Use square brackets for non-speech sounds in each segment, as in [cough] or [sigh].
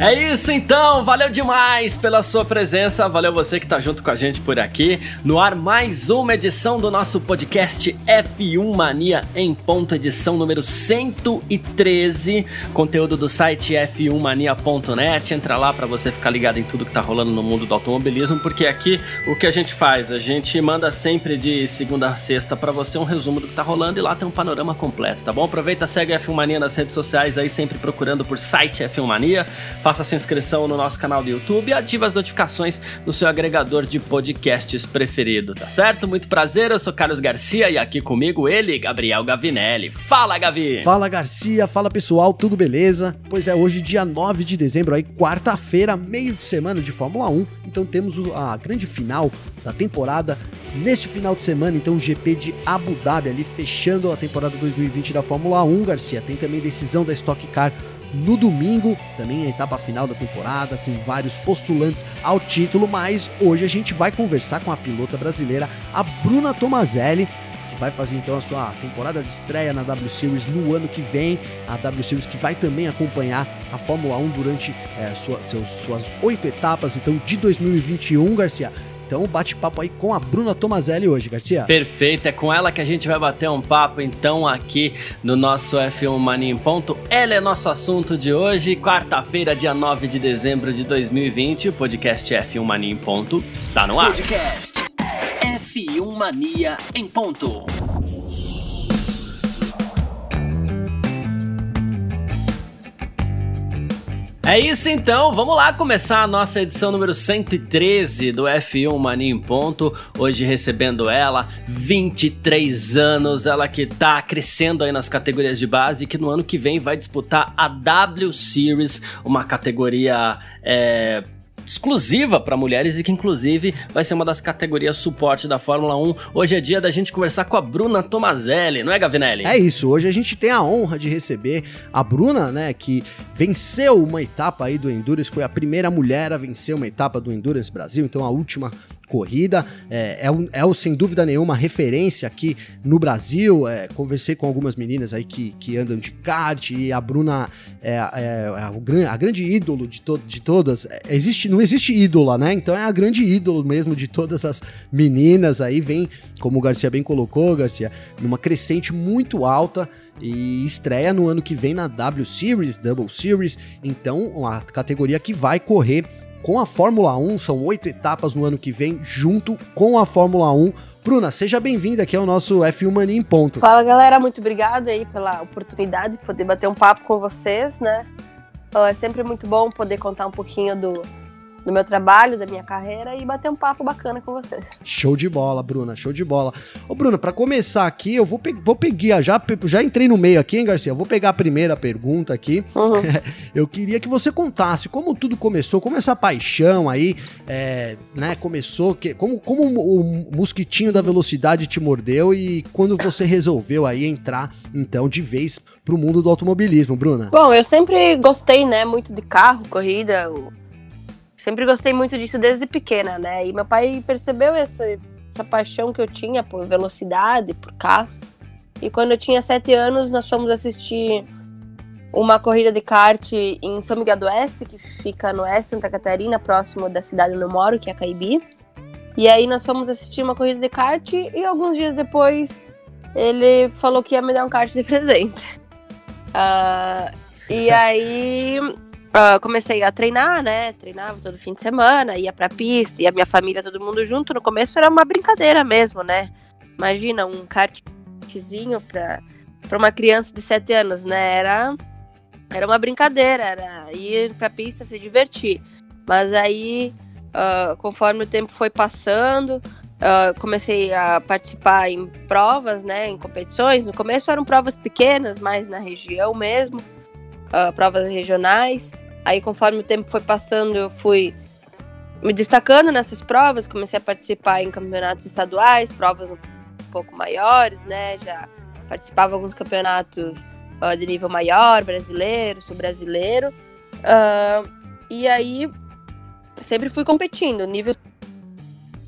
É isso então, valeu demais pela sua presença, valeu você que tá junto com a gente por aqui. No ar mais uma edição do nosso podcast F1 Mania em ponto, edição número 113, conteúdo do site f1mania.net. Entra lá para você ficar ligado em tudo que tá rolando no mundo do automobilismo, porque aqui o que a gente faz, a gente manda sempre de segunda a sexta para você um resumo do que tá rolando e lá tem um panorama completo, tá bom? Aproveita, segue a F1 Mania nas redes sociais aí sempre procurando por site F1 Mania faça sua inscrição no nosso canal do YouTube e ative as notificações no seu agregador de podcasts preferido, tá certo? Muito prazer, eu sou Carlos Garcia e aqui comigo ele, Gabriel Gavinelli. Fala, Gavi! Fala, Garcia! Fala, pessoal, tudo beleza? Pois é, hoje, dia 9 de dezembro, aí, quarta-feira, meio de semana de Fórmula 1, então temos a grande final da temporada neste final de semana, então o GP de Abu Dhabi ali fechando a temporada 2020 da Fórmula 1, Garcia. Tem também decisão da Stock Car no domingo, também a etapa final da temporada, com vários postulantes ao título, mas hoje a gente vai conversar com a pilota brasileira, a Bruna Tomazelli, que vai fazer então a sua temporada de estreia na W Series no ano que vem. A W Series que vai também acompanhar a Fórmula 1 durante é, sua, seus, suas oito etapas então de 2021, Garcia. Então, bate-papo aí com a Bruna Tomazelli hoje, Garcia. Perfeito, é com ela que a gente vai bater um papo então aqui no nosso F1 Mania em Ponto. Ela é nosso assunto de hoje, quarta-feira, dia 9 de dezembro de 2020. O podcast F1 Mania em Ponto tá no ar. Podcast F1 Mania em Ponto. É isso então, vamos lá começar a nossa edição número 113 do F1 Mania em Ponto. Hoje recebendo ela, 23 anos, ela que tá crescendo aí nas categorias de base e que no ano que vem vai disputar a W Series, uma categoria é, exclusiva para mulheres e que inclusive vai ser uma das categorias suporte da Fórmula 1. Hoje é dia da gente conversar com a Bruna Tomazelli, não é Gavinelli? É isso, hoje a gente tem a honra de receber a Bruna, né, que venceu uma etapa aí do Endurance, foi a primeira mulher a vencer uma etapa do Endurance Brasil, então a última corrida. É, é, é, sem dúvida nenhuma referência aqui no Brasil. É, conversei com algumas meninas aí que, que andam de kart e a Bruna é, é, é a, grande ídolo de, to, de todas. É, existe, não existe ídola, né? Então é a grande ídolo mesmo de todas as meninas aí. Vem, como o Garcia bem colocou, Garcia, numa crescente muito alta e estreia no ano que vem na W Series, Double Series. Então, uma categoria que vai correr com a Fórmula 1. São oito etapas no ano que vem, junto com a Fórmula 1. Bruna, seja bem-vinda aqui ao nosso F1 Mania em Ponto. Fala galera, muito obrigado aí pela oportunidade de poder bater um papo com vocês, né? É sempre muito bom poder contar um pouquinho do, do meu trabalho, da minha carreira e bater um papo bacana com vocês. Show de bola, Bruna, show de bola. Ô, Bruna, para começar aqui, eu vou, pe vou pegar, já, já entrei no meio aqui, hein, Garcia? vou pegar a primeira pergunta aqui. Uhum. [laughs] eu queria que você contasse como tudo começou, como essa paixão aí, é, né, começou, que, como, como o mosquitinho da velocidade te mordeu e quando você resolveu aí entrar, então, de vez pro mundo do automobilismo, Bruna? Bom, eu sempre gostei, né, muito de carro, corrida, Sempre gostei muito disso desde pequena, né? E meu pai percebeu essa, essa paixão que eu tinha por velocidade, por carros. E quando eu tinha sete anos, nós fomos assistir uma corrida de kart em São Miguel do Oeste, que fica no oeste Santa Catarina, próximo da cidade onde eu moro, que é Caibi. E aí nós fomos assistir uma corrida de kart e alguns dias depois ele falou que ia me dar um kart de presente. Uh, e aí Uh, comecei a treinar, né? Treinava todo fim de semana, ia pra pista, e a minha família, todo mundo junto. No começo era uma brincadeira mesmo, né? Imagina um kartzinho pra, pra uma criança de 7 anos, né? Era, era uma brincadeira, era ir pra pista se divertir. Mas aí, uh, conforme o tempo foi passando, uh, comecei a participar em provas, né? Em competições. No começo eram provas pequenas, mais na região mesmo. provas regionais. Aí, conforme o tempo foi passando, eu fui me destacando nessas provas, comecei a participar em campeonatos estaduais, provas um pouco maiores, né? Já participava de alguns campeonatos uh, de nível maior, brasileiro, sou brasileiro. Uh, e aí sempre fui competindo, o nível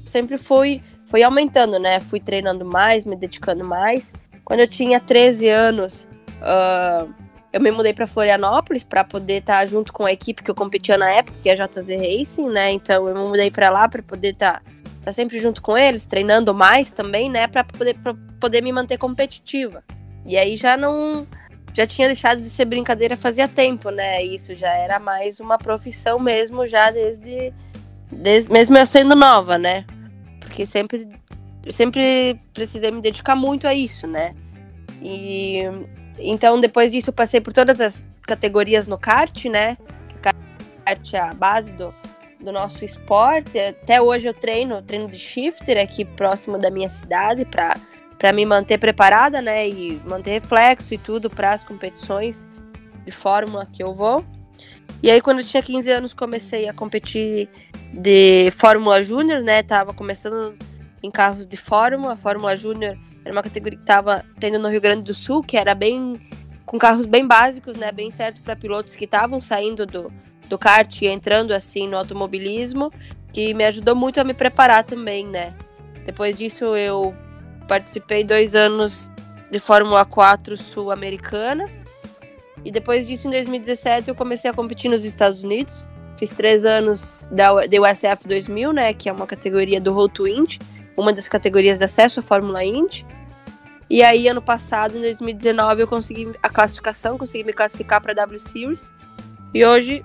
sempre foi, foi aumentando, né? Fui treinando mais, me dedicando mais. Quando eu tinha 13 anos, uh, eu me mudei para Florianópolis para poder estar tá junto com a equipe que eu competia na época, que é a JZ Racing, né? Então eu me mudei para lá para poder estar tá, tá sempre junto com eles, treinando mais também, né? Para poder, poder me manter competitiva. E aí já não já tinha deixado de ser brincadeira fazia tempo, né? Isso já era mais uma profissão mesmo, já desde, desde mesmo eu sendo nova, né? Porque sempre sempre precisei me dedicar muito a isso, né? E então depois disso eu passei por todas as categorias no kart, né? Kart é a base do, do nosso esporte. Até hoje eu treino, treino de shifter aqui próximo da minha cidade para para me manter preparada, né, e manter reflexo e tudo para as competições de fórmula que eu vou. E aí quando eu tinha 15 anos comecei a competir de Fórmula Júnior, né, tava começando em carros de Fórmula, Fórmula Júnior era uma categoria que tava tendo no Rio Grande do Sul, que era bem com carros bem básicos, né, bem certo para pilotos que estavam saindo do, do kart e entrando assim no automobilismo, que me ajudou muito a me preparar também, né. Depois disso eu participei dois anos de Fórmula 4 sul-americana. E depois disso, em 2017, eu comecei a competir nos Estados Unidos. Fiz três anos da, da USF 2000, né, que é uma categoria do Road to Indy, uma das categorias de acesso à Fórmula Indy. E aí, ano passado, em 2019, eu consegui a classificação, consegui me classificar para W Series. E hoje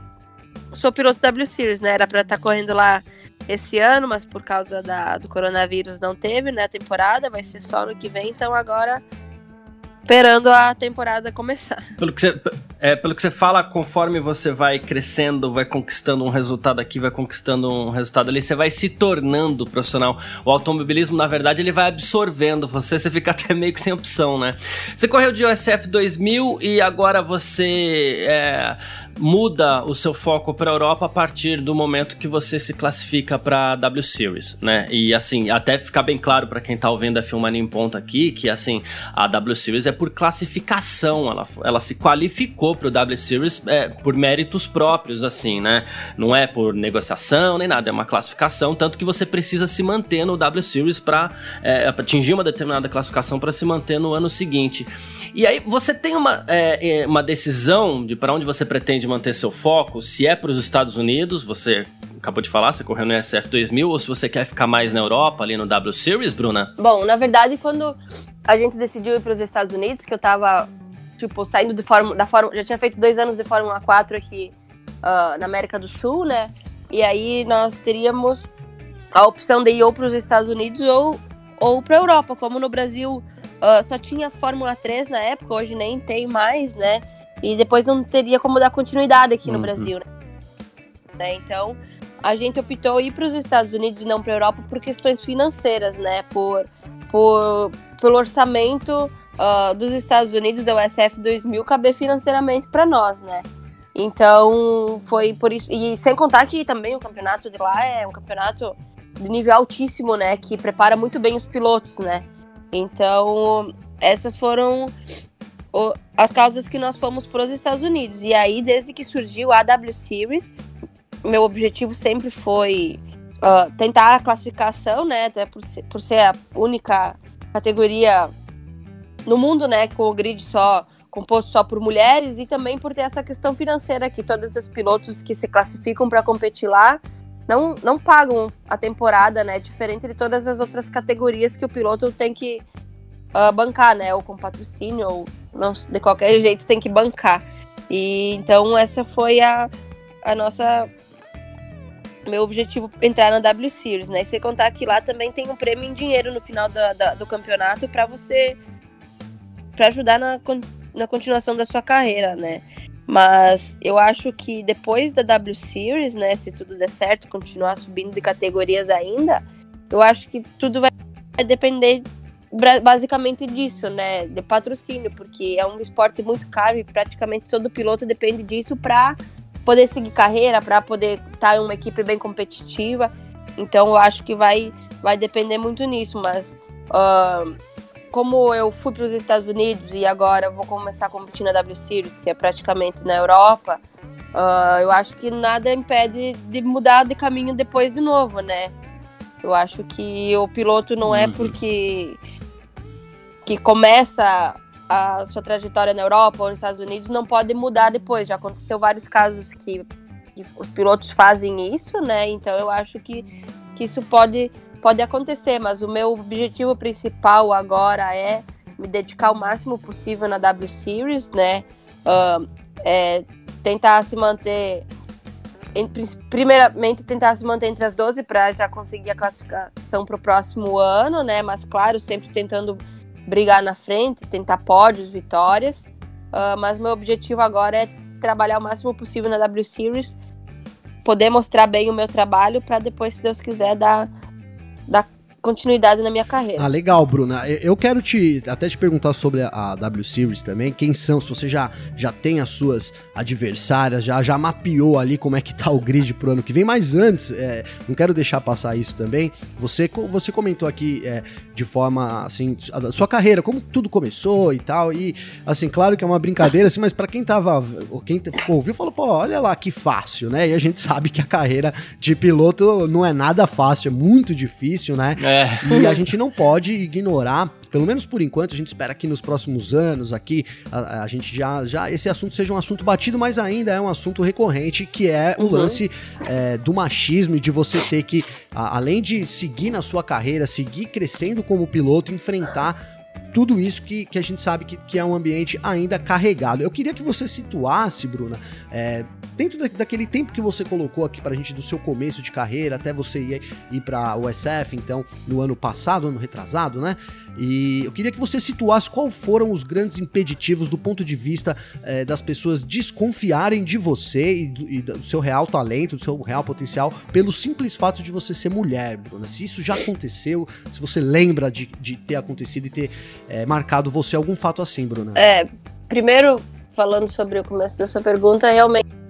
sou piloto W Series, né? Era para estar tá correndo lá esse ano, mas por causa da, do coronavírus não teve, né, a temporada, vai ser só no que vem, então agora esperando a temporada começar. Pelo que você, é, pelo que você fala, conforme você vai crescendo, vai conquistando um resultado aqui, vai conquistando um resultado ali, você vai se tornando profissional. O automobilismo, na verdade, ele vai absorvendo você, você fica [laughs] até meio que sem opção, né? Você correu de USF 2000 e agora você é, muda o seu foco para a Europa a partir do momento que você se classifica para W Series, né? E assim, até ficar bem claro para quem tá ouvindo a Filmania em ponto aqui, que assim, a W Series é por classificação, ela, ela se qualificou pro W Series é, por méritos próprios, assim, né? Não é por negociação nem nada, é uma classificação, tanto que você precisa se manter no W Series para é, atingir uma determinada classificação para se manter no ano seguinte. E aí você tem uma, é, é uma decisão de para onde você pretende manter seu foco, se é para os Estados Unidos, você acabou de falar, você correu no SF 2000, ou se você quer ficar mais na Europa, ali no W Series, Bruna? Bom, na verdade, quando a gente decidiu ir para os Estados Unidos, que eu tava tipo, saindo de Fórmula, da Fórmula, já tinha feito dois anos de Fórmula 4 aqui uh, na América do Sul, né? E aí nós teríamos a opção de ir ou para os Estados Unidos ou, ou para a Europa, como no Brasil uh, só tinha Fórmula 3 na época, hoje nem tem mais, né? E depois não teria como dar continuidade aqui uhum. no Brasil, né? Então a gente optou ir para os Estados Unidos e não para a Europa por questões financeiras, né? Por, por pelo orçamento uh, dos Estados Unidos, é o SF 2000, caber financeiramente para nós, né? Então, foi por isso. E sem contar que também o campeonato de lá é um campeonato de nível altíssimo, né? Que prepara muito bem os pilotos, né? Então, essas foram o, as causas que nós fomos para os Estados Unidos. E aí, desde que surgiu a W Series, meu objetivo sempre foi uh, tentar a classificação, né? Até por por ser a única categoria no mundo, né, com o grid só composto só por mulheres e também por ter essa questão financeira que todos os pilotos que se classificam para competir lá não, não pagam a temporada, né, diferente de todas as outras categorias que o piloto tem que uh, bancar, né, ou com patrocínio ou não, de qualquer jeito tem que bancar. E então essa foi a, a nossa meu objetivo entrar na W Series, né? E sem contar que lá também tem um prêmio em dinheiro no final da, da, do campeonato para você para ajudar na, na continuação da sua carreira, né? Mas eu acho que depois da W Series, né, se tudo der certo, continuar subindo de categorias ainda, eu acho que tudo vai depender basicamente disso, né, de patrocínio, porque é um esporte muito caro e praticamente todo piloto depende disso para poder seguir carreira, para poder estar tá em uma equipe bem competitiva. Então eu acho que vai vai depender muito nisso, mas uh, como eu fui para os Estados Unidos e agora vou começar a competir na W Series, que é praticamente na Europa, uh, eu acho que nada impede de mudar de caminho depois de novo, né? Eu acho que o piloto não é uhum. porque que começa a sua trajetória na Europa ou nos Estados Unidos não pode mudar depois. Já aconteceu vários casos que, que os pilotos fazem isso, né? Então eu acho que, que isso pode, pode acontecer, mas o meu objetivo principal agora é me dedicar o máximo possível na W Series, né? Uh, é tentar se manter primeiramente tentar se manter entre as 12 para já conseguir a classificação para o próximo ano, né? Mas claro, sempre tentando brigar na frente, tentar pódios, vitórias. Uh, mas meu objetivo agora é trabalhar o máximo possível na W Series, poder mostrar bem o meu trabalho para depois, se Deus quiser, dar, dar continuidade na minha carreira. Ah, legal, Bruna. Eu quero te até te perguntar sobre a W Series também. Quem são? Se você já, já tem as suas adversárias, já, já mapeou ali como é que tá o grid pro ano que vem. Mas antes, é, não quero deixar passar isso também. Você, você comentou aqui é, de forma assim, a sua carreira, como tudo começou e tal. E assim, claro que é uma brincadeira, assim, mas para quem tava. Quem ouviu, falou, pô, olha lá que fácil, né? E a gente sabe que a carreira de piloto não é nada fácil, é muito difícil, né? É. É. E a gente não pode ignorar pelo menos por enquanto, a gente espera que nos próximos anos aqui a, a, gente já, já esse assunto seja um assunto batido, mas ainda é um assunto recorrente, que é o uhum. lance é, do machismo e de você ter que, a, além de seguir na sua carreira, seguir crescendo como piloto, enfrentar tudo isso que, que a gente sabe que, que é um ambiente ainda carregado. Eu queria que você situasse, Bruna, é, dentro da, daquele tempo que você colocou aqui pra gente do seu começo de carreira até você ir, ir pra USF, então, no ano passado, ano retrasado, né? E eu queria que você situasse quais foram os grandes impeditivos do ponto de vista é, das pessoas desconfiarem de você e do, e do, seu real talento, do seu real potencial, pelo simples fato de você ser mulher, Bruna. Se isso já aconteceu, se você lembra de, de ter acontecido e ter é, marcado você algum fato assim, Bruna. É, primeiro, falando sobre o começo da sua pergunta, realmente.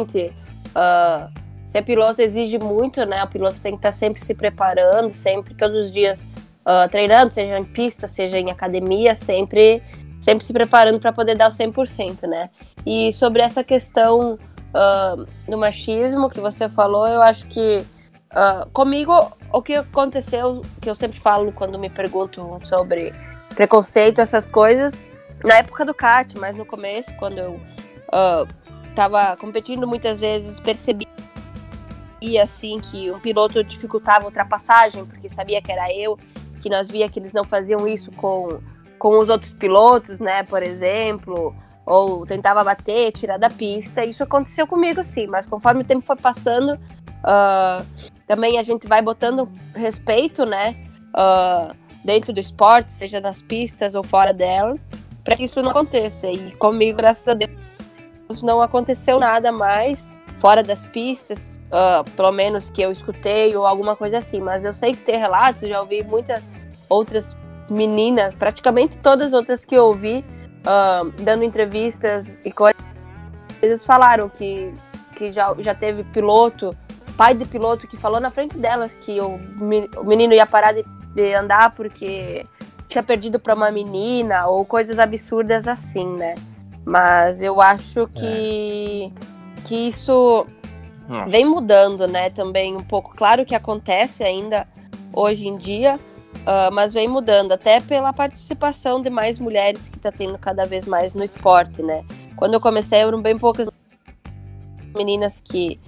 Uh, ser piloto exige muito, né? O piloto tem que estar sempre se preparando, sempre, todos os dias uh, treinando, seja em pista, seja em academia, sempre, sempre se preparando para poder dar o 100%, né? E sobre essa questão uh, do machismo que você falou, eu acho que uh, comigo o que aconteceu, que eu sempre falo quando me perguntam sobre preconceito, essas coisas, na época do kart, mas no começo, quando eu estava competindo, muitas vezes percebi assim que um piloto dificultava a ultrapassagem porque sabia que era eu que nós via que eles não faziam isso com, com os outros pilotos, né, por exemplo, ou tentava bater, tirar da pista. Isso aconteceu comigo, sim, mas conforme o tempo foi passando, uh, também a gente vai botando respeito, né, uh, dentro do esporte, seja nas pistas ou fora delas, para que isso não aconteça. E comigo, graças a Deus, não aconteceu nada mais fora das pistas, uh, pelo menos que eu escutei ou alguma coisa assim. Mas eu sei que tem relatos, já ouvi muitas outras meninas, praticamente todas as outras que eu ouvi, uh, dando entrevistas e coisas, eles falaram que, que já, já teve piloto, pai de piloto, que falou na frente delas que o, o menino ia parar de, de andar porque tinha perdido para uma menina ou coisas absurdas assim, né? Mas eu acho que, é. que isso Nossa. vem mudando, né? Também um pouco. Claro que acontece ainda hoje em dia, Uh, mas vem mudando, até pela participação de mais mulheres que está tendo cada vez mais no esporte, né? Quando eu comecei, eram bem poucas meninas que,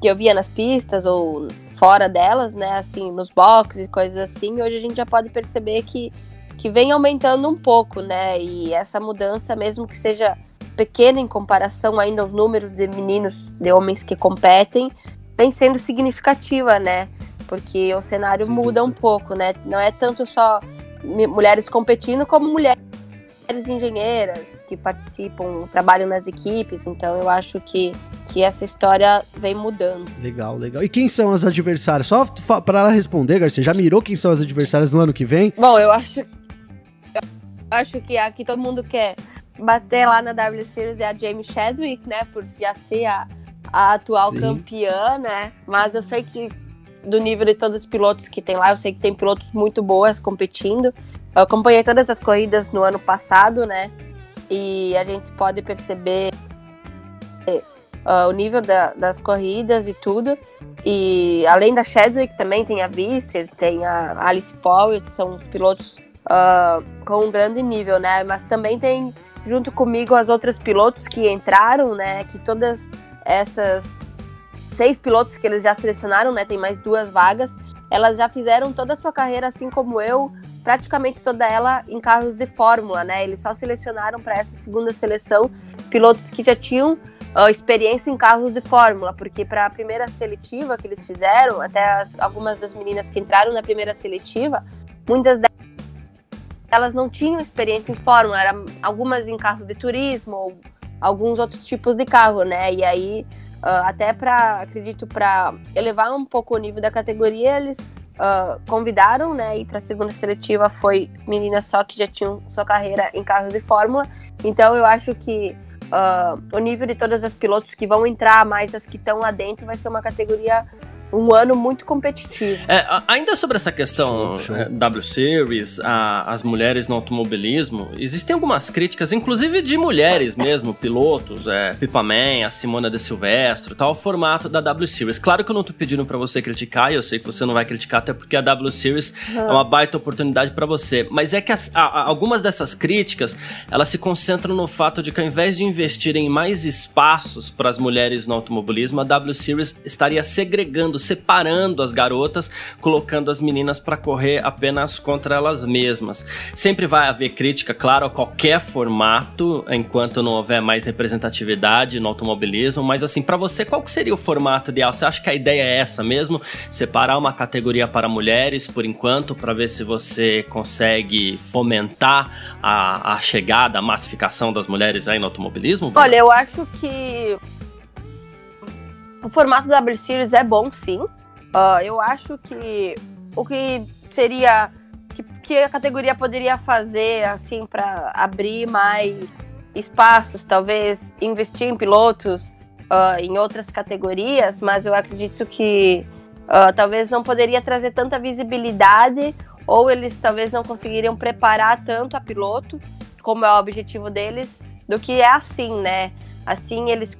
que eu via nas pistas ou fora delas, né? Assim, nos boxes e coisas assim. Hoje a gente já pode perceber que, que vem aumentando um pouco, né? E essa mudança, mesmo que seja pequena em comparação ainda aos números de meninos, de homens que competem, vem sendo significativa, né? porque o cenário Sim, muda um pouco, né? Não é tanto só mulheres competindo, como mulheres engenheiras que participam, trabalham nas equipes. Então eu acho que, que essa história vem mudando. Legal, legal. E quem são as adversárias? Só para ela responder, Garcia, já mirou quem são as adversárias no ano que vem? Bom, eu acho, acho que aqui todo mundo quer bater lá na W Series é a Jamie Chadwick, né? Por já ser a, a atual Sim. campeã, né? Mas eu sei que do nível de todos os pilotos que tem lá. Eu sei que tem pilotos muito boas competindo. Eu acompanhei todas as corridas no ano passado, né? E a gente pode perceber uh, o nível da, das corridas e tudo. E além da Chadwick, também tem a Visser, tem a Alice Powell, são pilotos uh, com um grande nível, né? Mas também tem, junto comigo, as outras pilotos que entraram, né? Que todas essas seis pilotos que eles já selecionaram, né? Tem mais duas vagas. Elas já fizeram toda a sua carreira, assim como eu, praticamente toda ela em carros de Fórmula, né? Eles só selecionaram para essa segunda seleção pilotos que já tinham uh, experiência em carros de Fórmula, porque para a primeira seletiva que eles fizeram, até as, algumas das meninas que entraram na primeira seletiva, muitas delas não tinham experiência em Fórmula, eram algumas em carros de turismo ou alguns outros tipos de carro, né? E aí Uh, até para, acredito, para elevar um pouco o nível da categoria, eles uh, convidaram, né, e para a segunda seletiva foi meninas só que já tinham sua carreira em carros de Fórmula. Então eu acho que uh, o nível de todas as pilotos que vão entrar, mais as que estão lá dentro, vai ser uma categoria um ano muito competitivo. É, ainda sobre essa questão show, show. É, W Series, a, as mulheres no automobilismo, existem algumas críticas, inclusive de mulheres mesmo, [laughs] pilotos, é, Pipa Man, a Simona de Silvestro, tal, o formato da W Series. Claro que eu não tô pedindo para você criticar, e eu sei que você não vai criticar, até porque a W Series uhum. é uma baita oportunidade para você. Mas é que as, a, algumas dessas críticas, elas se concentram no fato de que ao invés de investir em mais espaços para as mulheres no automobilismo, a W Series estaria segregando separando as garotas, colocando as meninas para correr apenas contra elas mesmas. Sempre vai haver crítica, claro, a qualquer formato, enquanto não houver mais representatividade no automobilismo, mas assim, para você, qual seria o formato ideal? Você acha que a ideia é essa mesmo? Separar uma categoria para mulheres por enquanto, para ver se você consegue fomentar a, a chegada, a massificação das mulheres aí no automobilismo? Olha, eu acho que o formato da W Series é bom, sim. Uh, eu acho que o que seria. Que, que a categoria poderia fazer, assim, para abrir mais espaços, talvez investir em pilotos uh, em outras categorias, mas eu acredito que uh, talvez não poderia trazer tanta visibilidade ou eles talvez não conseguiriam preparar tanto a piloto, como é o objetivo deles, do que é assim, né? Assim eles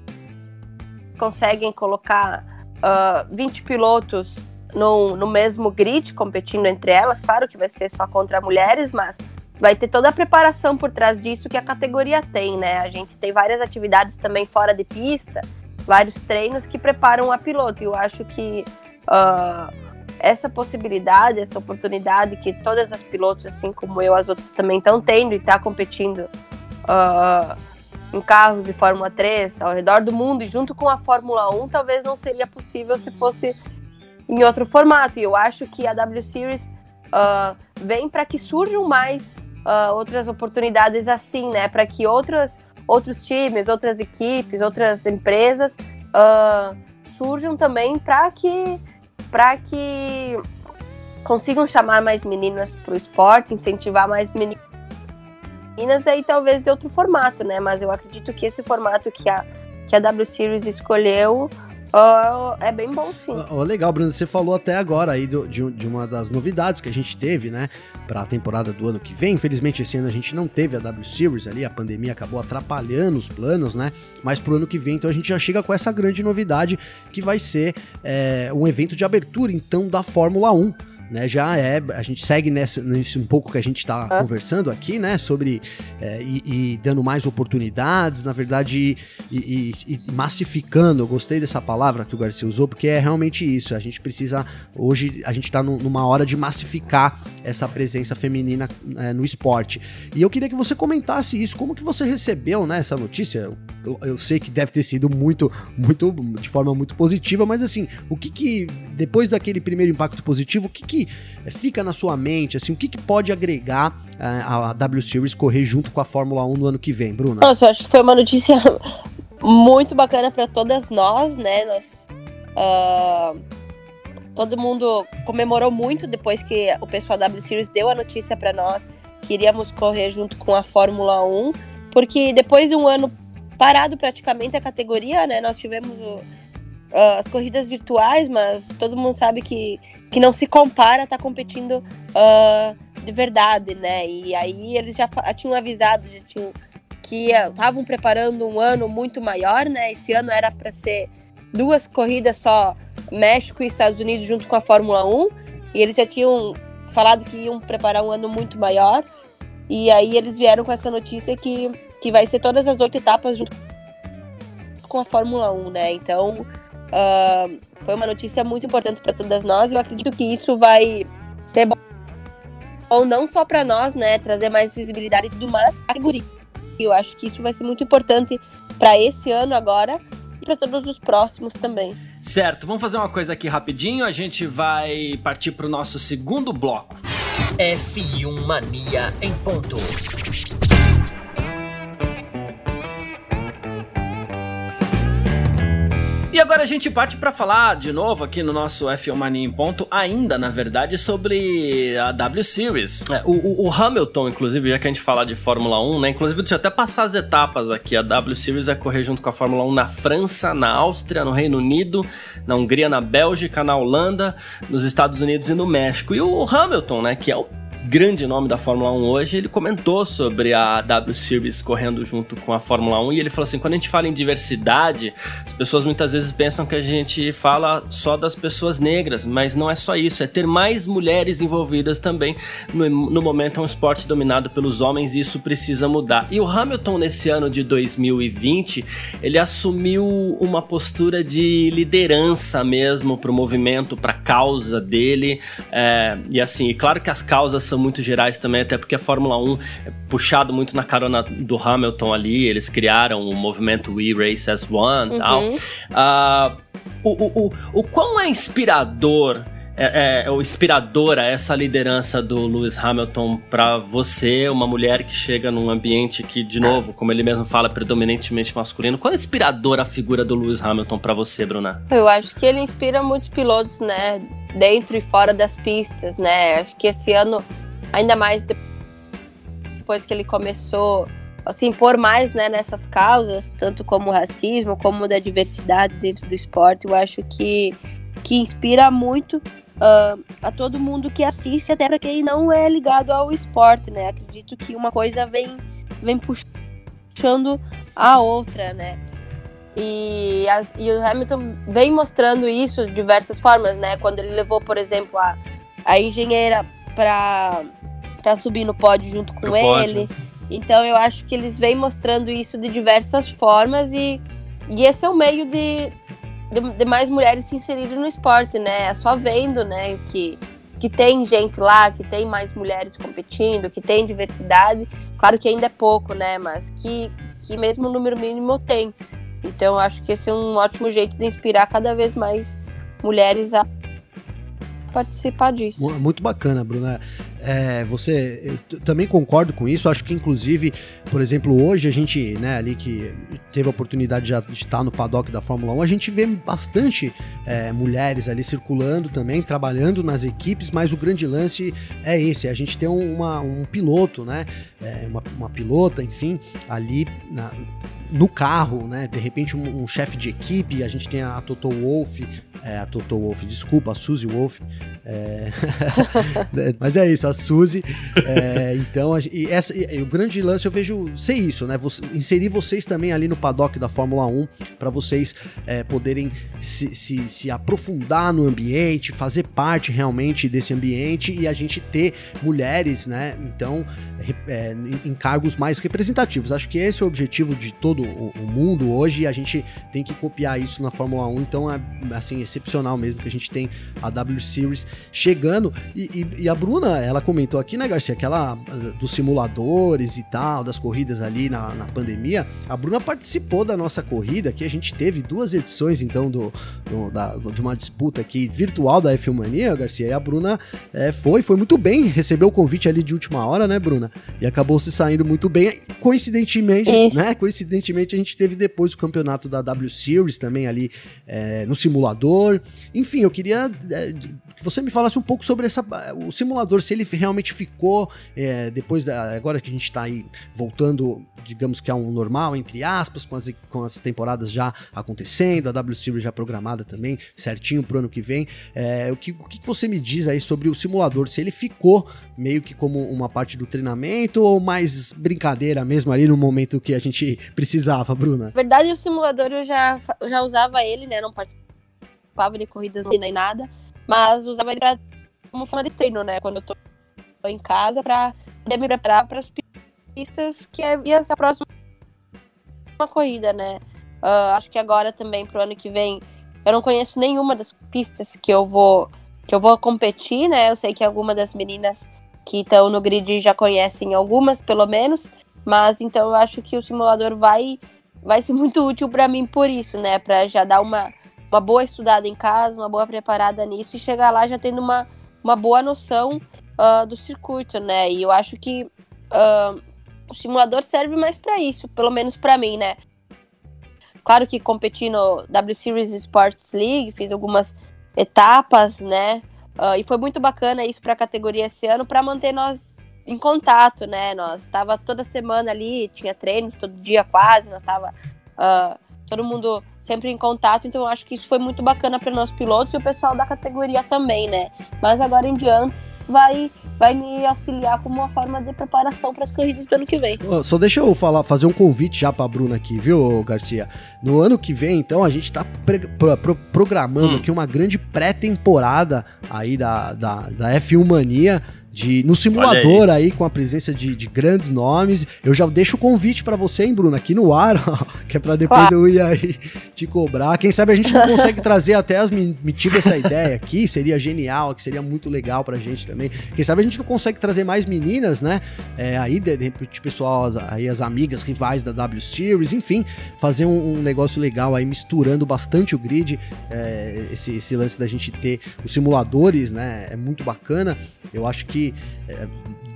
conseguem colocar uh, ah, 20 pilotos no, no mesmo grid, competindo entre elas. Claro que vai ser só contra mulheres, mas vai ter toda a preparação por trás disso que a categoria tem, né? A gente tem várias atividades também fora de pista, vários treinos que preparam a piloto. E eu acho que uh, essa possibilidade, essa oportunidade que todas as pilotos, assim como eu, as outras também estão tendo e tá competindo. Uh, em carros de Fórmula 3 ao redor do mundo e junto com a Fórmula 1, talvez não seria possível se fosse em outro formato. E eu acho que a W Series uh, vem para que surjam mais uh, outras oportunidades assim, né? Para que outros, outros times, outras equipes, outras empresas uh, surjam também para que, que consigam chamar mais meninas para o esporte, incentivar mais meninas Minas aí talvez de outro formato, né? Mas eu acredito que esse formato que a, que a W Series escolheu uh, é bem bom, sim. Oh, legal, Bruno, você falou até agora aí do, de, de, uma das novidades que a gente teve, né? Para a temporada do ano que vem. Infelizmente, esse ano a gente não teve a W Series ali, a pandemia acabou atrapalhando os planos, né? Mas pro ano que vem, então a gente já chega com essa grande novidade que vai ser é, um evento de abertura, então, da Fórmula 1 né, já é, a gente segue nessa, nesse um pouco que a gente está ah. conversando aqui, né, sobre é, e, e, dando mais oportunidades, na verdade, e, e, e, massificando, eu gostei dessa palavra que o Garcia usou, porque é realmente isso, a gente precisa, hoje a gente está numa hora de massificar essa presença feminina é, no esporte, e eu queria que você comentasse isso, como que você recebeu, né, essa notícia, eu, eu sei que deve ter sido muito, muito, de forma muito positiva, mas assim, o que que, depois daquele primeiro impacto positivo, o que que que fica na sua mente, assim, o que, que pode agregar uh, a W Series correr junto com a Fórmula 1 no ano que vem, Bruna? Nossa, eu acho que foi uma notícia [laughs] muito bacana para todas nós, né? Nós, uh, todo mundo comemorou muito depois que o pessoal da W Series deu a notícia para nós que iríamos correr junto com a Fórmula 1, porque depois de um ano parado praticamente a categoria, né? Nós tivemos o, uh, as corridas virtuais, mas todo mundo sabe que que não se compara tá competindo uh, de verdade, né? E aí eles já tinham avisado, já tinham que estavam preparando um ano muito maior, né? Esse ano era para ser duas corridas só, México e Estados Unidos junto com a Fórmula 1, e eles já tinham falado que iam preparar um ano muito maior. E aí eles vieram com essa notícia que, que vai ser todas as oito etapas junto com a Fórmula 1, né? Então uh, foi uma notícia muito importante para todas nós. Eu acredito que isso vai ser bom ou não só para nós, né? Trazer mais visibilidade e tudo mais para Eu acho que isso vai ser muito importante para esse ano agora e para todos os próximos também. Certo, vamos fazer uma coisa aqui rapidinho. A gente vai partir para o nosso segundo bloco. F1 Mania em ponto. E agora a gente parte para falar de novo aqui no nosso F1 Mania em ponto, ainda na verdade sobre a W Series. É, o, o, Hamilton, inclusive, já que a gente fala de Fórmula 1, né? Inclusive, deixa eu até passar as etapas aqui. A W Series vai correr junto com a Fórmula 1 na França, na Áustria, no Reino Unido, na Hungria, na Bélgica, na Holanda, nos Estados Unidos e no México. E o Hamilton, né? Que é o grande nome da Fórmula 1 hoje, ele comentou sobre a W Series correndo junto com a Fórmula 1 e ele falou assim: quando a gente fala em diversidade, as pessoas muitas vezes pensam que a gente fala só das pessoas negras, mas não é só isso, é ter mais mulheres envolvidas também. No, no momento é um esporte dominado pelos homens e isso precisa mudar. E o Hamilton, nesse ano de 2020, ele assumiu uma postura de liderança mesmo para o movimento, para a causa dele. É, e assim, e claro que as causas são são muito gerais também, até porque a Fórmula 1 é puxado muito na carona do Hamilton ali, eles criaram o movimento We Race as One e uhum. tal. Uh, o, o, o, o quão é inspirador é, é, é inspiradora essa liderança do Lewis Hamilton para você, uma mulher que chega num ambiente que, de novo, como ele mesmo fala, predominantemente masculino. Qual é inspiradora a figura do Lewis Hamilton para você, Bruna? Eu acho que ele inspira muitos pilotos, né, dentro e fora das pistas, né? Acho que esse ano ainda mais depois que ele começou a se impor mais né, nessas causas, tanto como o racismo, como da diversidade dentro do esporte, eu acho que, que inspira muito uh, a todo mundo que assiste, até para quem não é ligado ao esporte, né? Acredito que uma coisa vem, vem puxando a outra, né? E, as, e o Hamilton vem mostrando isso de diversas formas, né? Quando ele levou, por exemplo, a, a engenheira para para subir no pódio junto com ele. Então eu acho que eles vêm mostrando isso de diversas formas e, e esse é o meio de, de, de, mais mulheres se inserirem no esporte, né? É só vendo, né, que, que tem gente lá, que tem mais mulheres competindo, que tem diversidade. Claro que ainda é pouco, né? Mas que, que mesmo o número mínimo tem. Então eu acho que esse é um ótimo jeito de inspirar cada vez mais mulheres a participar disso. Muito bacana, Bruna. É, você também concordo com isso. Acho que, inclusive, por exemplo, hoje a gente, né, ali que teve a oportunidade de, de estar no paddock da Fórmula 1, a gente vê bastante é, mulheres ali circulando também, trabalhando nas equipes, mas o grande lance é esse: a gente tem uma, um piloto, né, é, uma, uma pilota, enfim, ali na, no carro, né? De repente, um, um chefe de equipe, a gente tem a Toto Wolff, é, a Toto Wolff, desculpa, a Suzy Wolff. É... [laughs] Mas é isso, a Suzy. É, então, a, e essa, e, o grande lance eu vejo ser isso, né? Você, inserir vocês também ali no paddock da Fórmula 1 para vocês é, poderem se, se, se, aprofundar no ambiente, fazer parte realmente desse ambiente e a gente ter mulheres, né? Então, é, em, em, cargos mais representativos. Acho que esse é o objetivo de todo o, o mundo hoje e a gente tem que copiar isso na Fórmula 1. Então, é assim, excepcional mesmo que a gente tem a W Series chegando. E, e, e, a Bruna, ela comentou aqui, né, Garcia, aquela dos simuladores e tal, das corridas ali na, na pandemia. A Bruna participou da nossa corrida, que a gente teve duas edições, então, do, do da, de uma disputa aqui virtual da F1 Mania, Garcia. E a Bruna é, foi, foi muito bem, recebeu o convite ali de última hora, né, Bruna? E acabou se saindo muito bem. Coincidentemente, né? Coincidentemente, a gente teve depois o campeonato da W Series também ali é, no simulador simulador. Enfim, eu queria é, que você me falasse um pouco sobre essa, o simulador, se ele realmente ficou, é, depois da. Agora que a gente está aí voltando, digamos que a um normal, entre aspas, com as, com as temporadas já acontecendo, a W Series já programada também, certinho pro ano que vem. É, o, que, o que você me diz aí sobre o simulador? Se ele ficou meio que como uma parte do treinamento ou mais brincadeira mesmo ali no momento que a gente precisava, Bruna? Na verdade, o simulador eu já, eu já usava ele, né? Não participava de corridas nem nada mas usava ele pra, como forma de treino, né? Quando eu tô em casa, pra poder me preparar para as pistas que é, ia ser a próxima corrida, né? Uh, acho que agora também, pro ano que vem, eu não conheço nenhuma das pistas que eu vou que eu vou competir, né? Eu sei que algumas das meninas que estão no grid já conhecem algumas, pelo menos, mas então eu acho que o simulador vai vai ser [laughs] muito útil para mim por isso, né? Para já dar uma uma boa estudada em casa, uma boa preparada nisso e chegar lá já tendo uma, uma boa noção uh, do circuito, né? E eu acho que uh, o simulador serve mais para isso, pelo menos para mim, né? Claro que competi no W Series Sports League, fiz algumas etapas, né? Uh, e foi muito bacana isso para a categoria esse ano, para manter nós em contato, né? Nós estava toda semana ali, tinha treinos todo dia quase, nós estava uh, todo mundo sempre em contato, então eu acho que isso foi muito bacana para nós pilotos e o pessoal da categoria também, né? Mas agora em diante vai vai me auxiliar como uma forma de preparação para as corridas do ano que vem. Só deixa eu falar, fazer um convite já para Bruna aqui, viu, Garcia? No ano que vem, então, a gente está pro, programando hum. aqui uma grande pré-temporada aí da, da, da F1 Mania de no simulador aí. aí. com a presença de, de, grandes nomes. Eu já deixo o convite para você, hein, Bruno, aqui no ar, [laughs] ó, que é para depois eu ir aí te cobrar. Quem sabe a gente não [laughs] consegue trazer até as metidas essa ideia aqui, seria genial, que seria muito legal pra gente também. Quem sabe a gente não consegue trazer mais meninas, né? É, aí, de, de repente, pessoal, aí as amigas rivais da W Series, enfim, fazer um, um negócio legal aí, misturando bastante o grid. É, esse, esse lance da gente ter os simuladores, né? É muito bacana. Eu acho que é,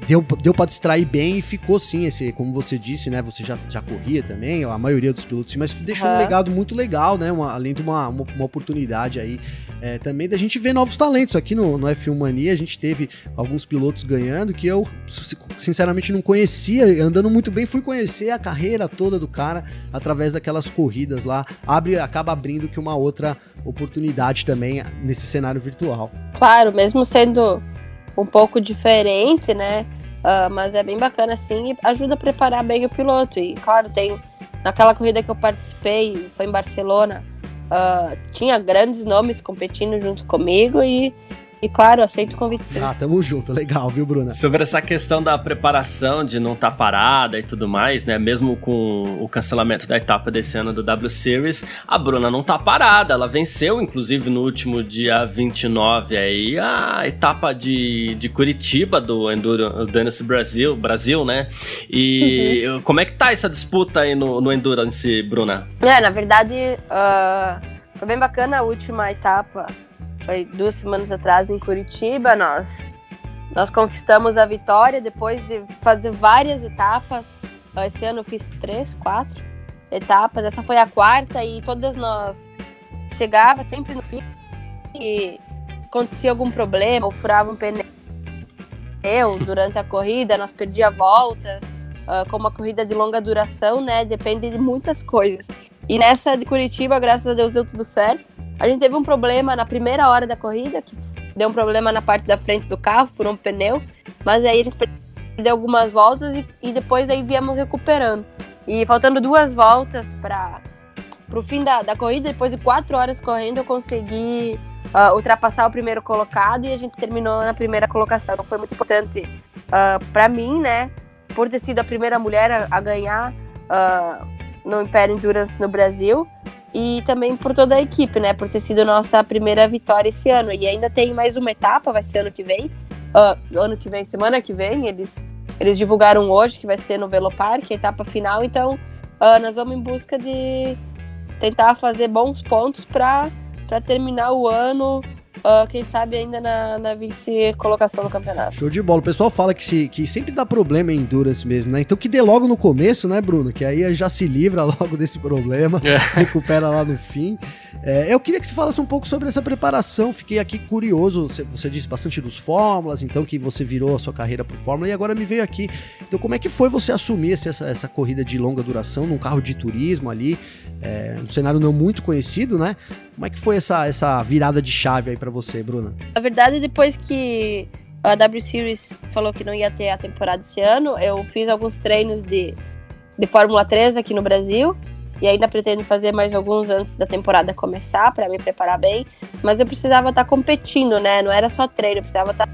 deu, deu para distrair bem e ficou sim, esse, como você disse, né? Você já, já corria também, a maioria dos pilotos, mas deixou uhum. um legado muito legal, né? Uma, além de uma, uma, uma oportunidade aí é, também da gente ver novos talentos. Aqui no, no F1 Mania a gente teve alguns pilotos ganhando que eu sinceramente não conhecia, andando muito bem, fui conhecer a carreira toda do cara através daquelas corridas lá. Abre, acaba abrindo que uma outra oportunidade também nesse cenário virtual. Claro, mesmo sendo um pouco diferente, né? Uh, mas é bem bacana assim e ajuda a preparar bem o piloto. E claro, tem naquela corrida que eu participei, foi em Barcelona, uh, tinha grandes nomes competindo junto comigo e e claro, aceito o convite sim. Ah, tamo junto, legal, viu, Bruna? Sobre essa questão da preparação, de não estar tá parada e tudo mais, né? Mesmo com o cancelamento da etapa desse ano do W Series, a Bruna não tá parada. Ela venceu, inclusive, no último dia 29 aí, a etapa de, de Curitiba do Enduro, do Endurance Brasil, Brasil, né? E uhum. como é que tá essa disputa aí no, no Endurance, Bruna? É, na verdade, uh, foi bem bacana a última etapa foi duas semanas atrás em Curitiba, nós nós conquistamos a vitória depois de fazer várias etapas. Esse ano eu fiz três, quatro etapas. Essa foi a quarta e todas nós chegava sempre no fim e acontecia algum problema ou furava um pneu durante a corrida, nós perdia voltas. Uh, como uma corrida de longa duração, né? Depende de muitas coisas. E nessa de Curitiba, graças a Deus, deu tudo certo. A gente teve um problema na primeira hora da corrida, que deu um problema na parte da frente do carro, furou um pneu, mas aí a gente perdeu algumas voltas e, e depois aí viemos recuperando. E faltando duas voltas para o fim da, da corrida, depois de quatro horas correndo, eu consegui uh, ultrapassar o primeiro colocado e a gente terminou na primeira colocação. Então foi muito importante uh, ah, para mim, né, por ter sido a primeira mulher a, a ganhar uh, no Império Endurance no Brasil e também por toda a equipe, né? Por ter sido nossa primeira vitória esse ano. E ainda tem mais uma etapa, vai ser ano que vem. Uh, ano que vem, semana que vem, eles, eles divulgaram hoje que vai ser no Velopark, a etapa final. Então, uh, nós vamos em busca de tentar fazer bons pontos para terminar o ano uh, quem sabe ainda na, na vice-colocação do campeonato. Show de bola. O pessoal fala que, se, que sempre dá problema em Endurance mesmo, né? Então que dê logo no começo, né, Bruno? Que aí já se livra [laughs] logo desse problema, é. recupera lá no fim. É, eu queria que você falasse um pouco sobre essa preparação. Fiquei aqui curioso. Você, você, disse bastante dos Fórmulas, então que você virou a sua carreira por Fórmula e agora me veio aqui. Então, como é que foi você assumir essa, essa corrida de longa duração num carro de turismo ali? É, um cenário não muito conhecido, né? Como é que foi essa, essa virada de chave aí para você, Bruna? Na verdade, depois que a W Series falou que não ia ter a temporada esse ano, eu fiz alguns treinos de, de Fórmula 3 aqui no Brasil. E ainda pretendo fazer mais alguns antes da temporada começar, para me preparar bem. Mas eu precisava estar tá competindo, né? Não era só treino, eu precisava estar tá,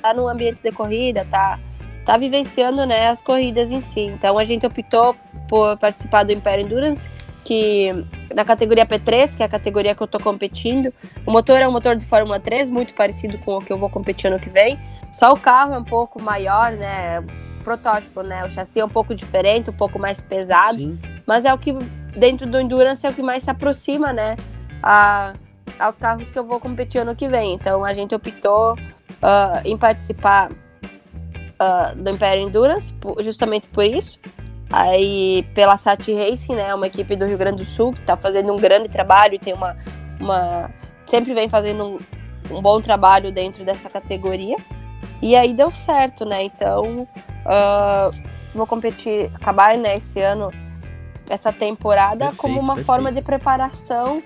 tá no ambiente de corrida, tá, tá vivenciando né, as corridas em si. Então a gente optou por participar do Imperial Endurance, que na categoria P3, que é a categoria que eu tô competindo, o motor é um motor de Fórmula 3, muito parecido com o que eu vou competir ano que vem. Só o carro é um pouco maior, né? Protótipo, né? O chassi é um pouco diferente, um pouco mais pesado. Sim. Mas é o que, dentro do Endurance, é o que mais se aproxima, né? A, aos carros que eu vou competir ano que vem. Então a gente optou uh, em participar uh, do Império Endurance, justamente por isso. Aí pela Sati Racing, né, uma equipe do Rio Grande do Sul que está fazendo um grande trabalho e tem uma, uma sempre vem fazendo um, um, bom trabalho dentro dessa categoria. E aí deu certo, né? Então uh, vou competir, acabar né, esse ano, essa temporada perfeito, como uma perfeito. forma de preparação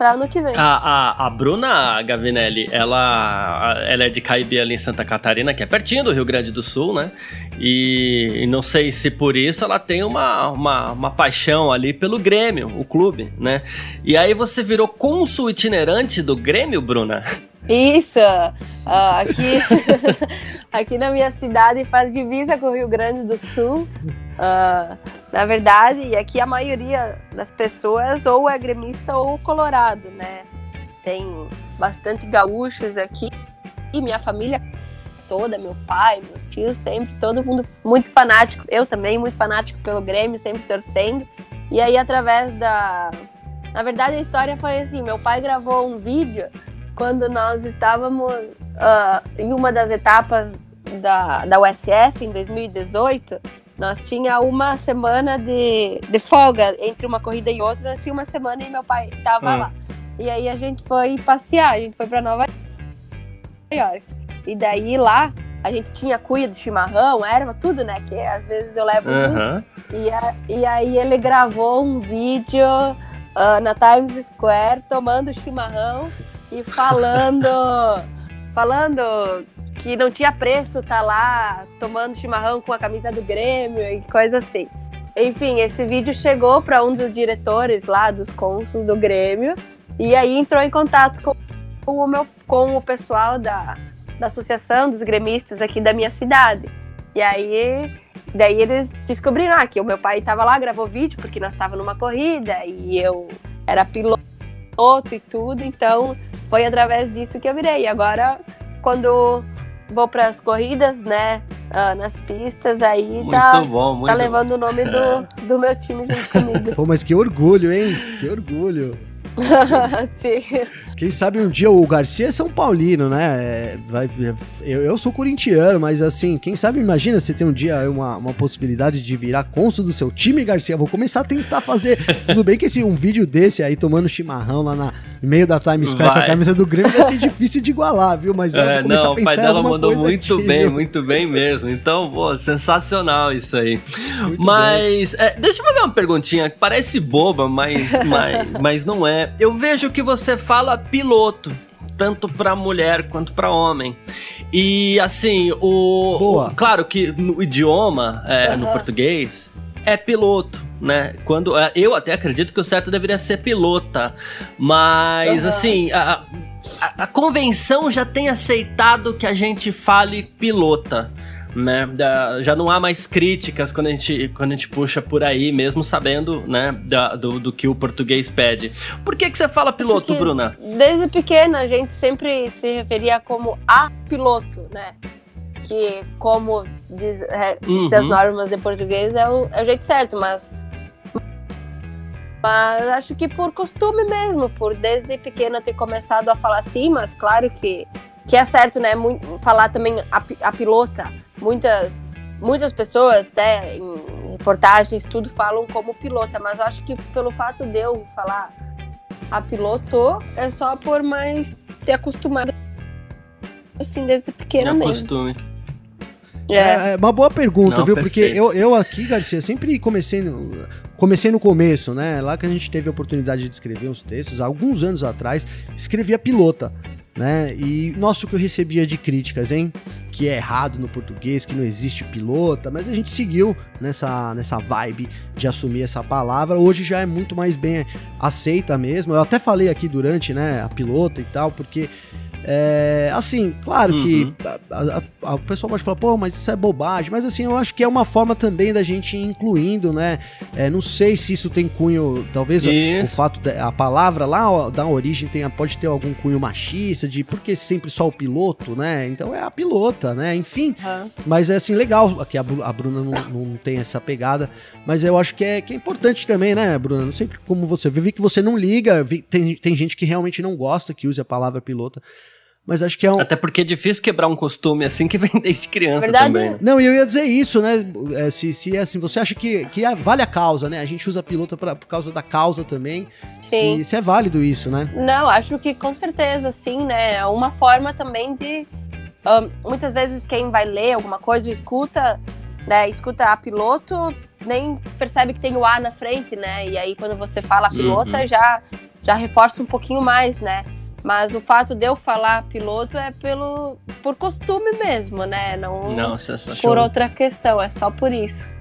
para ano que vem. A, a, a Bruna Gavinelli, ela, ela é de Caibi ali em Santa Catarina, que é pertinho do Rio Grande do Sul, né? E, e não sei se por isso ela tem uma, uma, uma, paixão ali pelo Grêmio, o clube, né? E aí você virou cônsul itinerante do Grêmio, Bruna? Isso! Uh, aqui, [laughs] aqui na minha cidade faz divisa com o Rio Grande do Sul. Uh, na verdade, aqui a maioria das pessoas ou é gremista ou colorado, né? Tem bastante gaúchos aqui e minha família toda, meu pai, meus tios, sempre, todo mundo muito fanático. Eu também, muito fanático pelo Grêmio, sempre torcendo. E aí, através da. Na verdade, a história foi assim: meu pai gravou um vídeo quando nós estávamos uh, em uma das etapas da, da USF em 2018 nós tinha uma semana de, de folga entre uma corrida e outra, nós tinha uma semana e meu pai tava hum. lá. E aí a gente foi passear, a gente foi para Nova York. E daí lá a gente tinha cuia de chimarrão, erva, tudo, né? Que às vezes eu levo uhum. E, a, e aí ele gravou um vídeo uh, na Times Square tomando chimarrão e falando. falando que não tinha preço tá lá tomando chimarrão com a camisa do Grêmio e coisa assim. Enfim, esse vídeo chegou para um dos diretores lá, dos cônsuls do Grêmio, e aí entrou em contato com, o, meu, com o pessoal da, da associação dos gremistas aqui da minha cidade. E aí, daí eles descobriram ah, que o meu pai estava lá, gravou vídeo, porque nós estávamos numa corrida e eu era piloto e tudo, então foi através disso que eu virei. Agora, quando vou para as corridas, né? Uh, nas pistas, aí muito tá, bom, muito tá levando bom. o nome do, [laughs] do meu time junto comigo. Pô, mas que orgulho, hein? Que orgulho. [laughs] Sim. Quem sabe um dia o Garcia é São Paulino, né? Vai, eu, eu sou corintiano, mas assim, quem sabe imagina você ter um dia uma, uma possibilidade de virar cônsul do seu time, Garcia. Vou começar a tentar fazer. [laughs] Tudo bem que esse, um vídeo desse aí tomando chimarrão lá na, no meio da Times Square com a camisa do Grêmio vai ser difícil de igualar, viu? Mas é, não, o pai dela mandou muito aqui, bem, viu? muito bem mesmo. Então, pô, sensacional isso aí. Muito mas, é, deixa eu fazer uma perguntinha que parece boba, mas, mas, mas não é. Eu vejo que você fala piloto tanto para mulher quanto para homem. E assim, o, o, claro que no idioma, é, uhum. no português, é piloto, né? Quando é, eu até acredito que o certo deveria ser pilota, mas uhum. assim, a, a, a convenção já tem aceitado que a gente fale pilota né? já não há mais críticas quando a gente, quando a gente puxa por aí, mesmo sabendo, né, da, do, do que o português pede. Por que, que você fala piloto, Bruna? Desde pequena a gente sempre se referia como a piloto, né? Que, como diz, é, uhum. as normas de português, é o, é o jeito certo, mas Mas acho que por costume mesmo, por desde pequena ter começado a falar assim, mas claro que, que é certo, né? Muito, falar também a, a pilota. Muitas, muitas pessoas, né, em reportagens, tudo falam como pilota, mas eu acho que pelo fato de eu falar a piloto, é só por mais ter acostumado assim desde pequena é mesmo. costume. É. é. uma boa pergunta, Não, viu? Perfeito. Porque eu, eu aqui, Garcia, sempre comecei no, comecei no começo, né? Lá que a gente teve a oportunidade de escrever uns textos, alguns anos atrás, escrevia pilota, né? E nossa, o que eu recebia de críticas, hein? Que é errado no português, que não existe pilota, mas a gente seguiu nessa, nessa vibe de assumir essa palavra. Hoje já é muito mais bem aceita mesmo. Eu até falei aqui durante, né, a pilota e tal, porque é, assim, claro uhum. que o pessoal pode falar, pô, mas isso é bobagem, mas assim, eu acho que é uma forma também da gente ir incluindo, né? É, não sei se isso tem cunho, talvez o, o, fato da a palavra lá ó, da origem tenha, pode ter algum cunho machista, de porque sempre só o piloto, né? Então é a pilota, né? Enfim, uhum. mas é assim, legal que a, Bruna não, não, tem essa pegada, mas eu acho que é, que é importante também, né, Bruna? Não sei como você vê, vi que você não liga, vi, tem, tem gente que realmente não gosta que use a palavra pilota. Mas acho que é um. Até porque é difícil quebrar um costume assim que vem [laughs] desde criança Verdade. também. Né? Não, e eu ia dizer isso, né? É, se, se é assim, você acha que, que é, vale a causa, né? A gente usa pilota pra, por causa da causa também. Sim. Se, se é válido isso, né? Não, acho que com certeza, sim, né? É uma forma também de. Um, muitas vezes quem vai ler alguma coisa ou escuta, né? Escuta a piloto, nem percebe que tem o A na frente, né? E aí quando você fala pilota, uhum. já, já reforça um pouquinho mais, né? Mas o fato de eu falar piloto é pelo por costume mesmo, né? Não Não, por outra questão, é só por isso.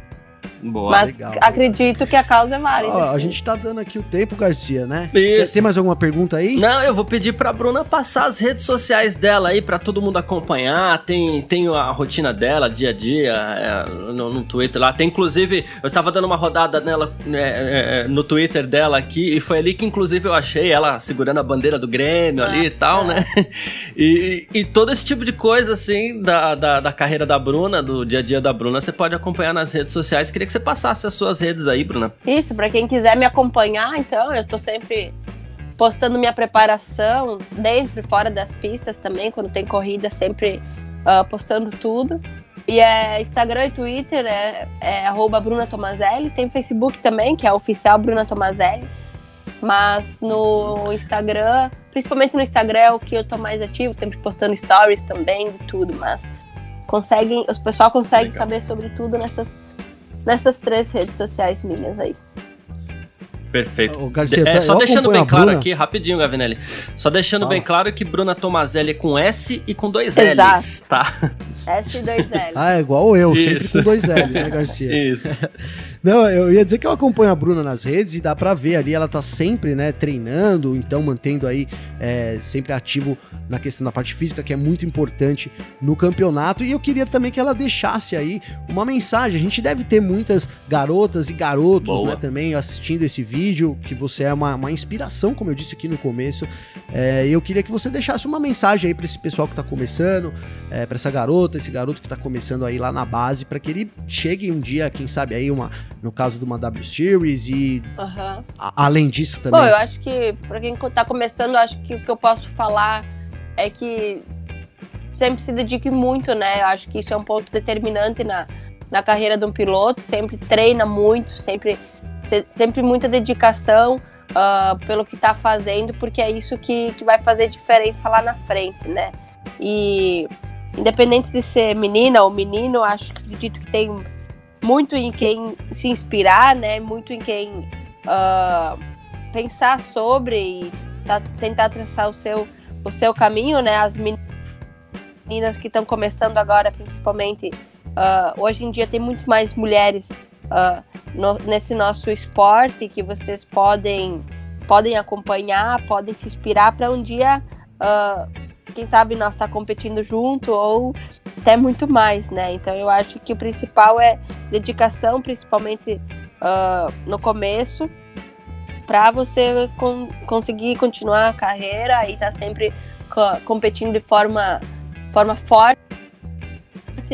Boa, Mas legal, acredito que a causa é válida. Ó, a gente tá dando aqui o tempo, Garcia, né? Isso. Tem mais alguma pergunta aí? Não, eu vou pedir pra Bruna passar as redes sociais dela aí pra todo mundo acompanhar. Tem, tem a rotina dela, dia a dia, é, no, no, Twitter lá. Tem inclusive, eu tava dando uma rodada nela né, é, é, no Twitter dela aqui e foi ali que inclusive eu achei ela segurando a bandeira do Grêmio ali e tal, né? [laughs] E, e, todo esse tipo de coisa, assim, da, da, da carreira da Bruna, do dia a dia da Bruna, você pode acompanhar nas redes sociais. Queria que você passasse as suas redes aí, Bruna. Isso, para quem quiser me acompanhar, então, eu tô sempre postando minha preparação dentro e fora das pistas também, quando tem corrida, sempre uh, postando tudo. E é Instagram e Twitter é, é arroba Bruna Tomazelli. Tem Facebook também, que é oficial Bruna Tomazelli. Mas no Instagram, principalmente no Instagram é o que eu tô mais ativo, sempre postando stories também, de tudo. Mas conseguem, os pessoal consegue Legal. saber sobre tudo nessas nessas três redes sociais minhas aí. Perfeito. Garcia, é, só deixando bem claro aqui, rapidinho, Gavinelli. Só deixando ah. bem claro que Bruna Tomazelli é com S e com dois Exato. L's, tá? S e dois L's. ah, é igual eu, Isso. sempre com dois L's, né, Garcia? [laughs] Isso. [laughs] Não, eu ia dizer que eu acompanho a Bruna nas redes e dá pra ver ali, ela tá sempre, né, treinando, então mantendo aí é, sempre ativo na questão da parte física, que é muito importante no campeonato. E eu queria também que ela deixasse aí uma mensagem. A gente deve ter muitas garotas e garotos, né, também assistindo esse vídeo, que você é uma, uma inspiração, como eu disse aqui no começo. É, eu queria que você deixasse uma mensagem aí para esse pessoal que tá começando, é, para essa garota, esse garoto que tá começando aí lá na base, para que ele chegue um dia, quem sabe aí uma no caso de uma W Series e uhum. a, além disso também. Bom, eu acho que para quem tá começando, eu acho que o que eu posso falar é que sempre se dedique muito, né? Eu acho que isso é um ponto determinante na, na carreira de um piloto. Sempre treina muito, sempre, sempre muita dedicação uh, pelo que tá fazendo, porque é isso que, que vai fazer diferença lá na frente, né? E independente de ser menina ou menino, acho que acredito que tem muito em quem se inspirar, né? Muito em quem uh, pensar sobre e tá, tentar traçar o seu, o seu caminho, né? As meninas que estão começando agora, principalmente, uh, hoje em dia tem muito mais mulheres uh, no, nesse nosso esporte que vocês podem podem acompanhar, podem se inspirar para um dia quem sabe nós estar tá competindo junto ou até muito mais, né? Então eu acho que o principal é dedicação, principalmente uh, no começo, para você con conseguir continuar a carreira e estar tá sempre co competindo de forma, forma forte,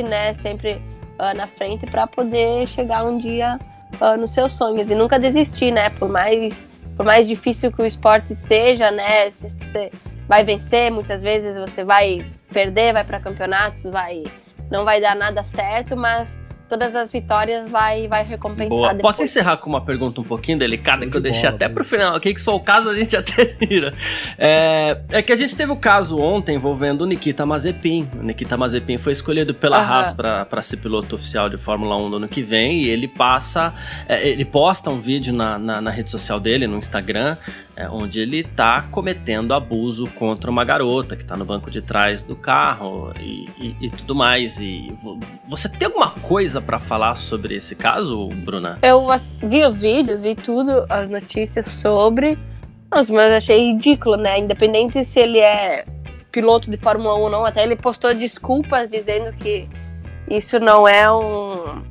né? Sempre uh, na frente para poder chegar um dia uh, nos seus sonhos e nunca desistir, né? Por mais, por mais difícil que o esporte seja, né? Você vai vencer, muitas vezes você vai perder, vai para campeonatos, vai não vai dar nada certo, mas todas as vitórias vai, vai recompensar Boa. Depois. Posso encerrar com uma pergunta um pouquinho delicada que eu deixei bola, até pro final aqui, que se for o caso a gente [laughs] até tira. É, é que a gente teve o caso ontem envolvendo o Nikita Mazepin. O Nikita Mazepin foi escolhido pela uhum. Haas para ser piloto oficial de Fórmula 1 no ano que vem e ele passa, é, ele posta um vídeo na, na, na, rede social dele, no Instagram, é, onde ele tá cometendo abuso contra uma garota que tá no banco de trás do carro e, e, e tudo mais. E você tem alguma coisa coisa para falar sobre esse caso, Bruna? Eu vi os vídeos, vi tudo, as notícias sobre. Nossa, mas achei ridículo, né? Independente se ele é piloto de Fórmula 1 ou não, até ele postou desculpas dizendo que isso não é um,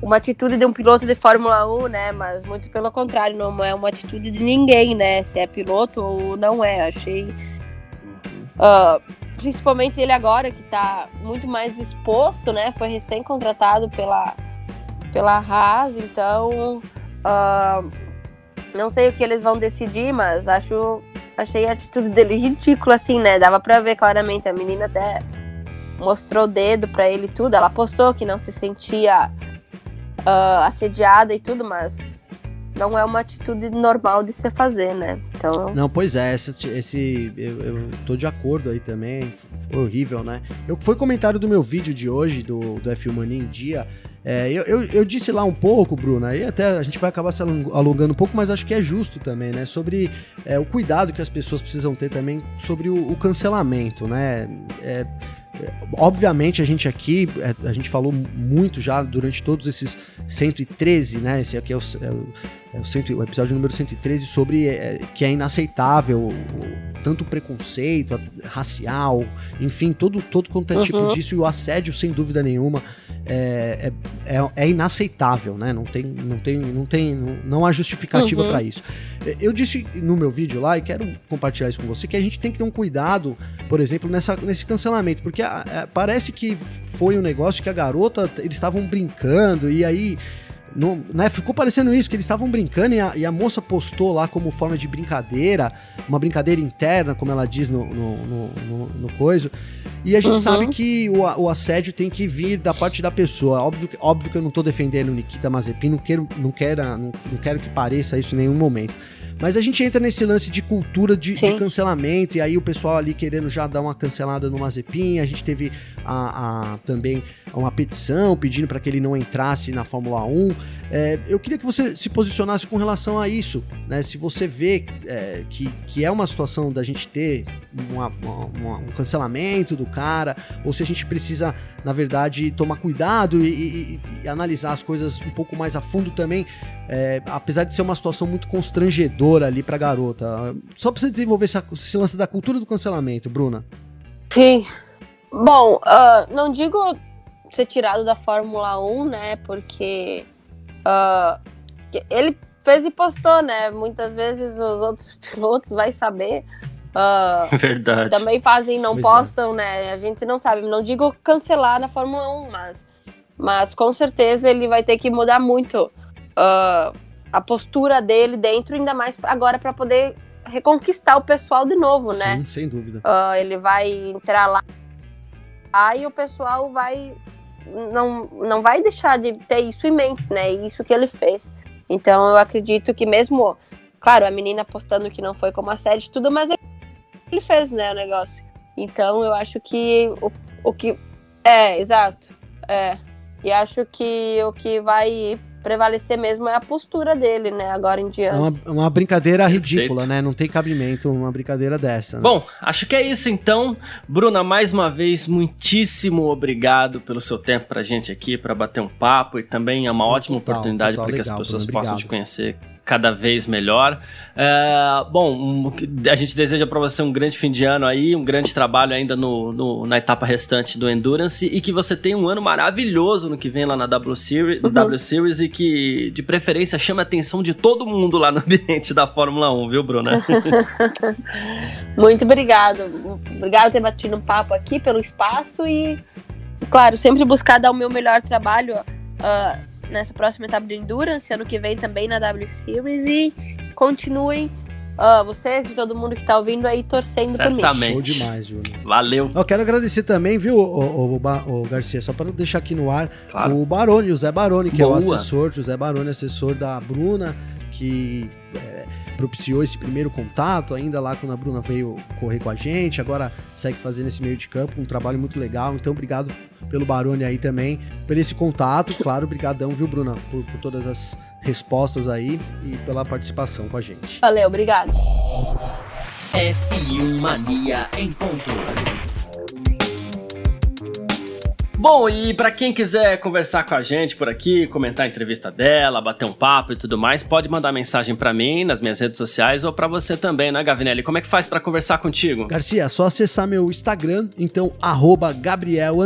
uma atitude de um piloto de Fórmula 1, né? Mas muito pelo contrário, não é uma atitude de ninguém, né? Se é piloto ou não é. Achei. Uh, principalmente ele agora, que está muito mais exposto, né? Foi recém-contratado pela, pela Haas, então uh, não sei o que eles vão decidir, mas acho achei a atitude dele ridícula, assim, né? Dava pra ver claramente, a menina até mostrou o dedo para ele tudo, ela postou que não se sentia uh, assediada e tudo, mas não é uma atitude normal de se fazer, né? Então... Não, pois é, esse, esse eu, eu tô de acordo aí também, foi horrível, né? Eu, foi comentário do meu vídeo de hoje, do, do F1 Mania em Dia, é, eu, eu, eu, disse lá um pouco, Bruno, aí até a gente vai acabar se alongando um pouco, mas acho que é justo também, né? Sobre é, o cuidado que as pessoas precisam ter também sobre o, o cancelamento, né? É, é obviamente a gente aqui, é, a gente falou muito já durante todos esses 113, né? Esse aqui é o, é o é o, cento, o episódio número 113 sobre é, que é inaceitável tanto preconceito racial, enfim, todo, todo quanto é uhum. tipo disso e o assédio, sem dúvida nenhuma, é, é, é, é inaceitável, né? Não tem, não tem, não tem, não, não há justificativa uhum. para isso. Eu disse no meu vídeo lá, e quero compartilhar isso com você, que a gente tem que ter um cuidado, por exemplo, nessa, nesse cancelamento, porque a, a, parece que foi um negócio que a garota, eles estavam brincando, e aí no, né, ficou parecendo isso, que eles estavam brincando e a, e a, moça postou lá como forma de brincadeira, uma brincadeira interna, como ela diz no, no, no, no coisa. E a gente uhum. sabe que o, o, assédio tem que vir da parte da pessoa. Óbvio, óbvio que eu não tô defendendo o Nikita Mazepin, não quero, não, quero, não, não quero que pareça isso em nenhum momento. Mas a gente entra nesse lance de cultura de, de, cancelamento, e aí o pessoal ali querendo já dar uma cancelada no Mazepin. A gente teve a, a também uma petição pedindo para que ele não entrasse na Fórmula 1. É, eu queria que você se posicionasse com relação a isso, né? Se você vê é, que, que é uma situação da gente ter uma, uma, um cancelamento do cara, ou se a gente precisa, na verdade, tomar cuidado e, e, e analisar as coisas um pouco mais a fundo também, é, apesar de ser uma situação muito constrangedora ali pra garota. Só pra você desenvolver esse, esse lance da cultura do cancelamento, Bruna. Sim. Bom, uh, não digo ser tirado da Fórmula 1, né? Porque uh, ele fez e postou, né? Muitas vezes os outros [laughs] pilotos vai saber. Uh, [laughs] Verdade. Também fazem, não pois é. postam, é. né? A gente não sabe. Não digo cancelar na Fórmula 1, mas, mas com certeza ele vai ter que mudar muito uh, a postura dele dentro, ainda mais agora para poder reconquistar o pessoal de novo, né? Sim, sem dúvida. Uh, ele vai entrar lá, aí o pessoal vai não, não vai deixar de ter isso em mente, né? Isso que ele fez. Então eu acredito que mesmo, claro, a menina postando que não foi como assédio tudo, mas ele fez, né, o negócio. Então eu acho que o, o que é, exato. É. E acho que o que vai prevalecer mesmo é a postura dele, né? Agora em diante. É uma, uma brincadeira ridícula, né? Não tem cabimento uma brincadeira dessa. Né? Bom, acho que é isso então. Bruna, mais uma vez, muitíssimo obrigado pelo seu tempo pra gente aqui, para bater um papo e também é uma ótima total, oportunidade para que as pessoas possam te conhecer cada vez melhor. É, bom, a gente deseja para você um grande fim de ano aí, um grande trabalho ainda no, no, na etapa restante do Endurance e que você tenha um ano maravilhoso no que vem lá na W Series, uhum. w Series e que, de preferência, chame a atenção de todo mundo lá no ambiente da Fórmula 1, viu, Bruna? [laughs] Muito obrigado. Obrigado por ter batido um papo aqui pelo espaço e, claro, sempre buscar dar o meu melhor trabalho. Uh, nessa próxima etapa do Endurance, ano que vem também na W Series e continuem uh, vocês e todo mundo que tá ouvindo aí torcendo Certamente. por mim. Show demais, Júnior. Valeu. Eu quero agradecer também, viu, o, o, o, o Garcia, só para deixar aqui no ar, Claro. o Baroni, o Zé Baroni, que é Boa. o assessor, José Baroni, assessor da Bruna, que é, propiciou esse primeiro contato, ainda lá quando a Bruna veio correr com a gente, agora segue fazendo esse meio de campo, um trabalho muito legal, então obrigado pelo Baroni aí também, por esse contato, claro, brigadão, viu, Bruna, por, por todas as respostas aí e pela participação com a gente. Valeu, obrigado. F1 Mania em ponto. Bom, e pra quem quiser conversar com a gente por aqui, comentar a entrevista dela, bater um papo e tudo mais, pode mandar mensagem pra mim nas minhas redes sociais ou pra você também, né, Gavinelli? Como é que faz pra conversar contigo? Garcia, é só acessar meu Instagram, então, arroba Gabriel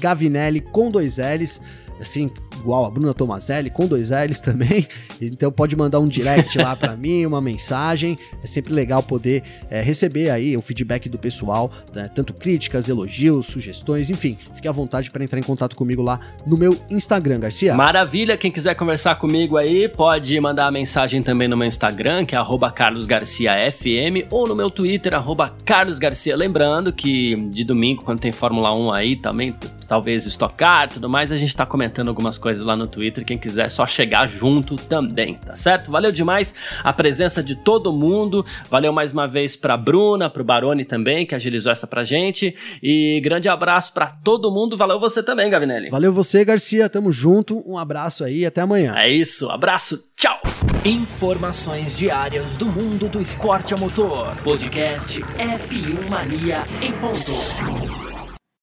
Gavinelli com dois L's, assim, igual a Bruna Tomazelli, com dois L's também. [laughs] Então pode mandar um direct lá pra mim, uma mensagem. É sempre legal poder é, receber aí o feedback do pessoal, né? tanto críticas, elogios, sugestões, enfim. Fique à vontade para entrar em contato comigo lá no meu Instagram, Garcia. Maravilha, quem quiser conversar comigo aí, pode mandar mensagem também no meu Instagram, que é carlosgarciafm, ou no meu Twitter, carlosgarcia. Lembrando que de domingo, quando tem Fórmula 1 aí, também talvez estocar e tudo mais, a gente tá comentando algumas coisas lá no Twitter, quem quiser é só chegar junto também, tá certo? Valeu demais a presença de todo mundo, valeu mais uma vez pra Bruna, pro Baroni também, que agilizou essa pra gente, e grande abraço pra todo mundo, valeu você também, Gavinelli. Valeu você, Garcia. Tamo junto. Um abraço aí e até amanhã. É isso, abraço, tchau! Informações diárias do mundo do esporte a motor. Podcast F1 Mania em ponto.